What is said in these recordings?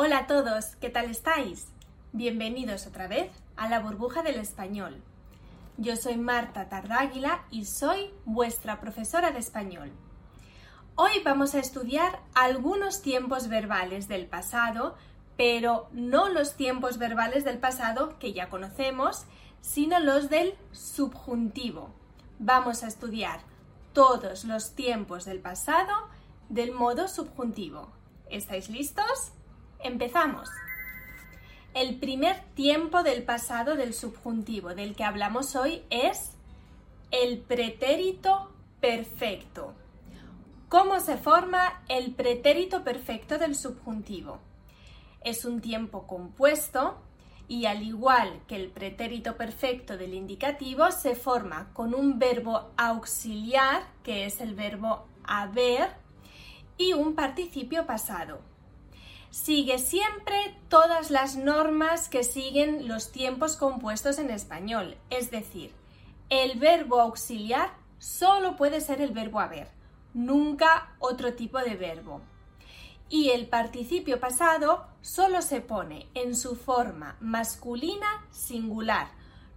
Hola a todos, ¿qué tal estáis? Bienvenidos otra vez a la burbuja del español. Yo soy Marta Tardáguila y soy vuestra profesora de español. Hoy vamos a estudiar algunos tiempos verbales del pasado, pero no los tiempos verbales del pasado que ya conocemos, sino los del subjuntivo. Vamos a estudiar todos los tiempos del pasado del modo subjuntivo. ¿Estáis listos? Empezamos. El primer tiempo del pasado del subjuntivo del que hablamos hoy es el pretérito perfecto. ¿Cómo se forma el pretérito perfecto del subjuntivo? Es un tiempo compuesto y al igual que el pretérito perfecto del indicativo se forma con un verbo auxiliar, que es el verbo haber, y un participio pasado sigue siempre todas las normas que siguen los tiempos compuestos en español. Es decir, el verbo auxiliar solo puede ser el verbo haber, nunca otro tipo de verbo. Y el participio pasado solo se pone en su forma masculina singular,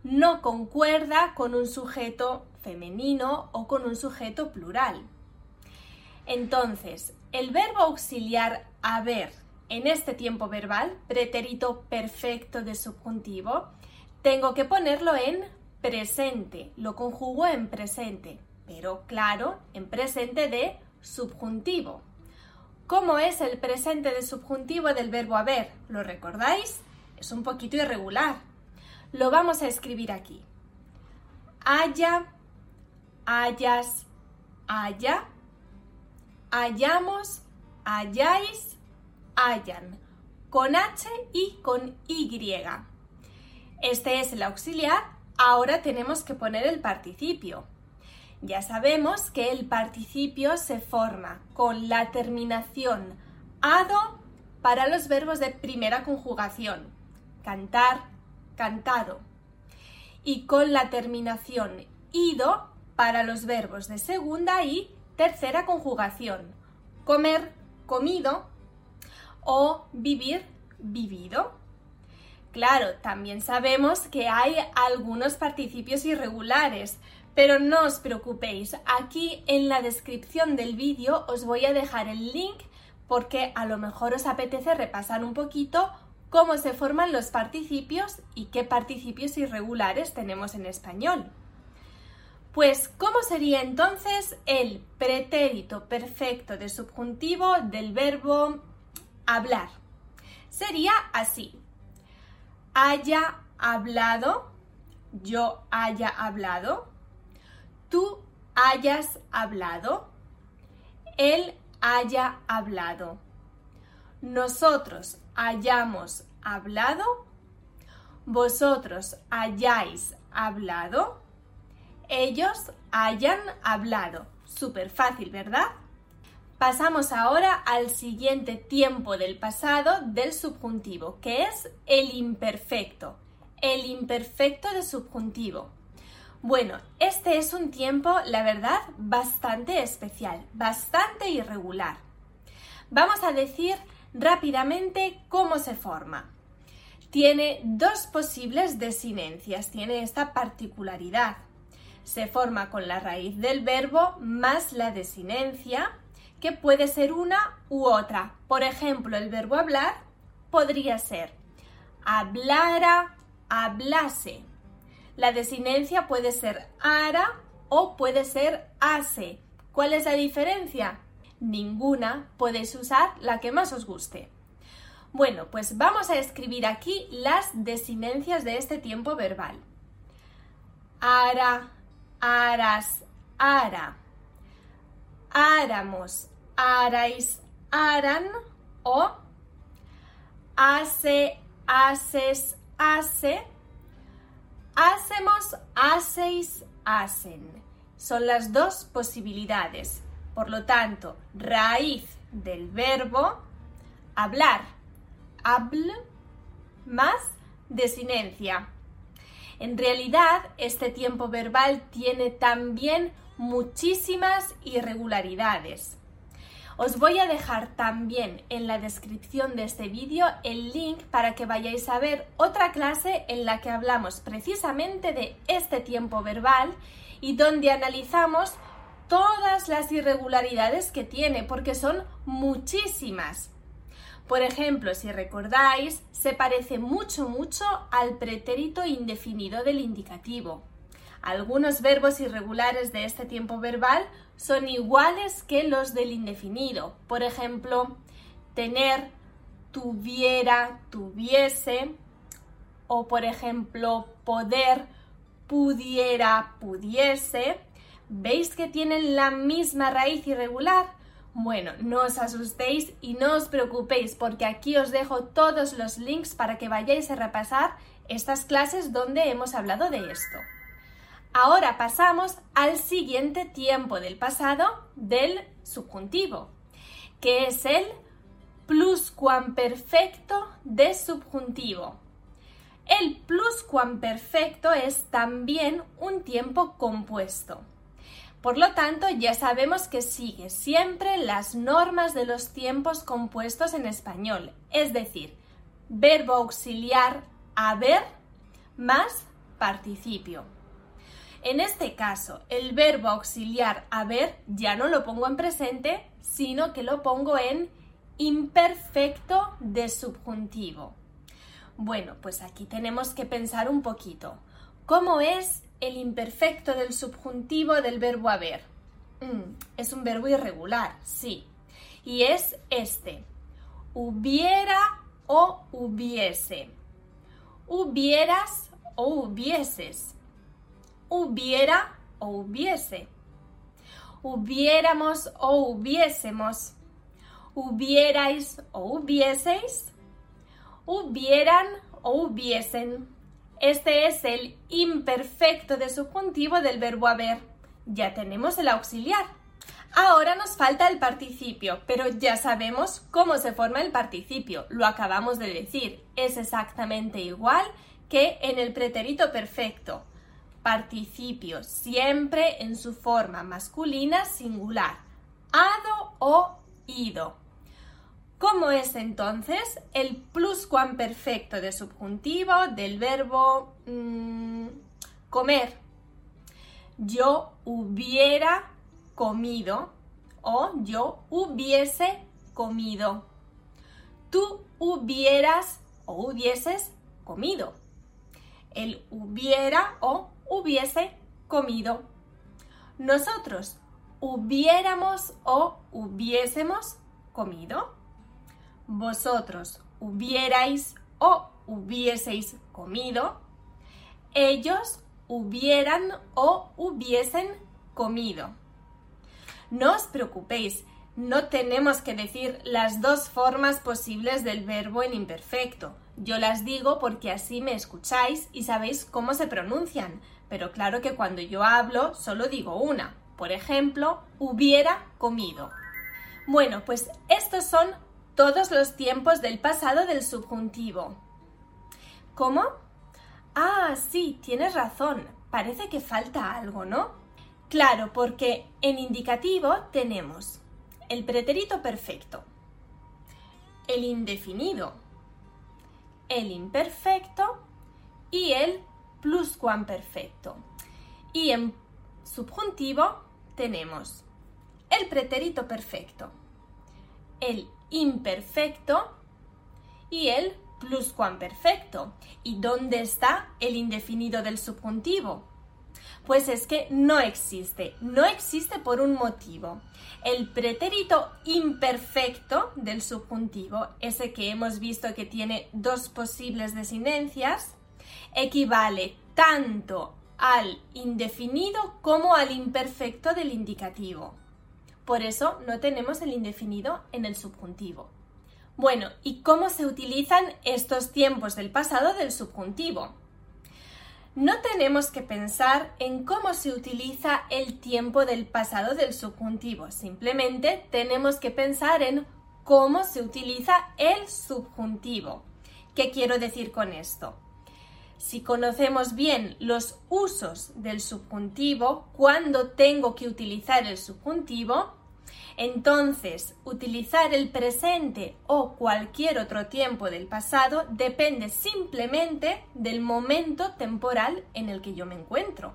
no concuerda con un sujeto femenino o con un sujeto plural. Entonces, el verbo auxiliar haber en este tiempo verbal, pretérito perfecto de subjuntivo, tengo que ponerlo en presente, lo conjugo en presente, pero claro, en presente de subjuntivo. ¿Cómo es el presente de subjuntivo del verbo haber? ¿Lo recordáis? Es un poquito irregular. Lo vamos a escribir aquí. Haya, hayas, haya, hayamos, hayáis, hayan, con H y con Y. Este es el auxiliar, ahora tenemos que poner el participio. Ya sabemos que el participio se forma con la terminación ado para los verbos de primera conjugación, cantar, cantado, y con la terminación ido para los verbos de segunda y tercera conjugación, comer, comido, o vivir vivido. Claro, también sabemos que hay algunos participios irregulares, pero no os preocupéis, aquí en la descripción del vídeo os voy a dejar el link porque a lo mejor os apetece repasar un poquito cómo se forman los participios y qué participios irregulares tenemos en español. Pues, ¿cómo sería entonces el pretérito perfecto de subjuntivo del verbo hablar. Sería así. Haya hablado, yo haya hablado, tú hayas hablado, él haya hablado, nosotros hayamos hablado, vosotros hayáis hablado, ellos hayan hablado. Súper fácil, ¿verdad? Pasamos ahora al siguiente tiempo del pasado del subjuntivo, que es el imperfecto. El imperfecto de subjuntivo. Bueno, este es un tiempo, la verdad, bastante especial, bastante irregular. Vamos a decir rápidamente cómo se forma. Tiene dos posibles desinencias, tiene esta particularidad. Se forma con la raíz del verbo más la desinencia que puede ser una u otra. Por ejemplo, el verbo hablar podría ser hablara, hablase. La desinencia puede ser ara o puede ser ase. ¿Cuál es la diferencia? Ninguna, podéis usar la que más os guste. Bueno, pues vamos a escribir aquí las desinencias de este tiempo verbal. Ara, aras, ara. Áramos, arais, aran o hace, haces, hace. Hacemos, hacéis, hacen. Son las dos posibilidades. Por lo tanto, raíz del verbo hablar, habl, más desinencia. En realidad, este tiempo verbal tiene también muchísimas irregularidades. Os voy a dejar también en la descripción de este vídeo el link para que vayáis a ver otra clase en la que hablamos precisamente de este tiempo verbal y donde analizamos todas las irregularidades que tiene, porque son muchísimas. Por ejemplo, si recordáis, se parece mucho, mucho al pretérito indefinido del indicativo. Algunos verbos irregulares de este tiempo verbal son iguales que los del indefinido. Por ejemplo, tener, tuviera, tuviese. O por ejemplo, poder, pudiera, pudiese. ¿Veis que tienen la misma raíz irregular? Bueno, no os asustéis y no os preocupéis porque aquí os dejo todos los links para que vayáis a repasar estas clases donde hemos hablado de esto. Ahora pasamos al siguiente tiempo del pasado del subjuntivo, que es el pluscuamperfecto de subjuntivo. El pluscuamperfecto es también un tiempo compuesto. Por lo tanto, ya sabemos que sigue siempre las normas de los tiempos compuestos en español, es decir, verbo auxiliar haber más participio. En este caso, el verbo auxiliar haber ya no lo pongo en presente, sino que lo pongo en imperfecto de subjuntivo. Bueno, pues aquí tenemos que pensar un poquito. ¿Cómo es el imperfecto del subjuntivo del verbo haber? Mm, es un verbo irregular, sí. Y es este. Hubiera o hubiese. Hubieras o hubieses hubiera o hubiese. Hubiéramos o hubiésemos. Hubierais o hubieseis. Hubieran o hubiesen. Este es el imperfecto de subjuntivo del verbo haber. Ya tenemos el auxiliar. Ahora nos falta el participio, pero ya sabemos cómo se forma el participio. Lo acabamos de decir. Es exactamente igual que en el pretérito perfecto participio siempre en su forma masculina singular, ado o ido. ¿Cómo es entonces el pluscuamperfecto de subjuntivo del verbo mm, comer? Yo hubiera comido o yo hubiese comido. Tú hubieras o hubieses comido. El hubiera o hubiese comido. Nosotros hubiéramos o hubiésemos comido. Vosotros hubierais o hubieseis comido. Ellos hubieran o hubiesen comido. No os preocupéis, no tenemos que decir las dos formas posibles del verbo en imperfecto. Yo las digo porque así me escucháis y sabéis cómo se pronuncian, pero claro que cuando yo hablo solo digo una. Por ejemplo, hubiera comido. Bueno, pues estos son todos los tiempos del pasado del subjuntivo. ¿Cómo? Ah, sí, tienes razón. Parece que falta algo, ¿no? Claro, porque en indicativo tenemos el pretérito perfecto, el indefinido, el imperfecto y el pluscuamperfecto. Y en subjuntivo tenemos el pretérito perfecto, el imperfecto y el pluscuamperfecto. ¿Y dónde está el indefinido del subjuntivo? Pues es que no existe. No existe por un motivo. El pretérito imperfecto del subjuntivo, ese que hemos visto que tiene dos posibles desinencias, equivale tanto al indefinido como al imperfecto del indicativo. Por eso no tenemos el indefinido en el subjuntivo. Bueno, ¿y cómo se utilizan estos tiempos del pasado del subjuntivo? No tenemos que pensar en cómo se utiliza el tiempo del pasado del subjuntivo, simplemente tenemos que pensar en cómo se utiliza el subjuntivo. ¿Qué quiero decir con esto? Si conocemos bien los usos del subjuntivo, cuando tengo que utilizar el subjuntivo, entonces, utilizar el presente o cualquier otro tiempo del pasado depende simplemente del momento temporal en el que yo me encuentro.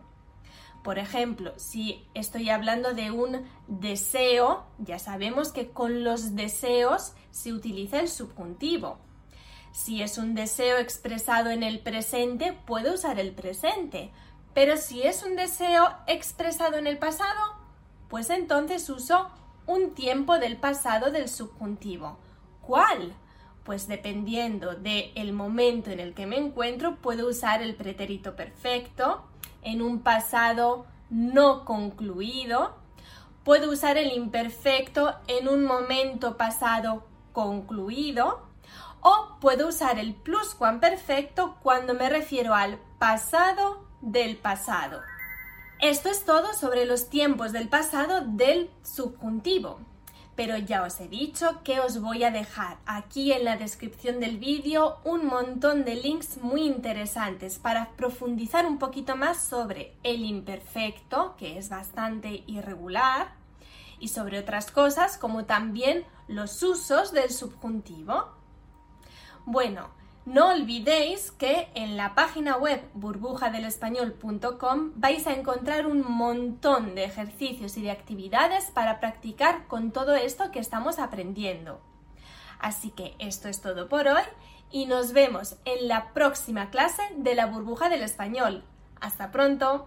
Por ejemplo, si estoy hablando de un deseo, ya sabemos que con los deseos se utiliza el subjuntivo. Si es un deseo expresado en el presente, puedo usar el presente. Pero si es un deseo expresado en el pasado, pues entonces uso un tiempo del pasado del subjuntivo. ¿Cuál? Pues dependiendo del momento en el que me encuentro, puedo usar el pretérito perfecto en un pasado no concluido. Puedo usar el imperfecto en un momento pasado concluido. O puedo usar el pluscuamperfecto cuando me refiero al pasado del pasado. Esto es todo sobre los tiempos del pasado del subjuntivo. Pero ya os he dicho que os voy a dejar aquí en la descripción del vídeo un montón de links muy interesantes para profundizar un poquito más sobre el imperfecto, que es bastante irregular, y sobre otras cosas como también los usos del subjuntivo. Bueno, no olvidéis que en la página web burbujadelespañol.com vais a encontrar un montón de ejercicios y de actividades para practicar con todo esto que estamos aprendiendo. Así que esto es todo por hoy y nos vemos en la próxima clase de la burbuja del español. Hasta pronto.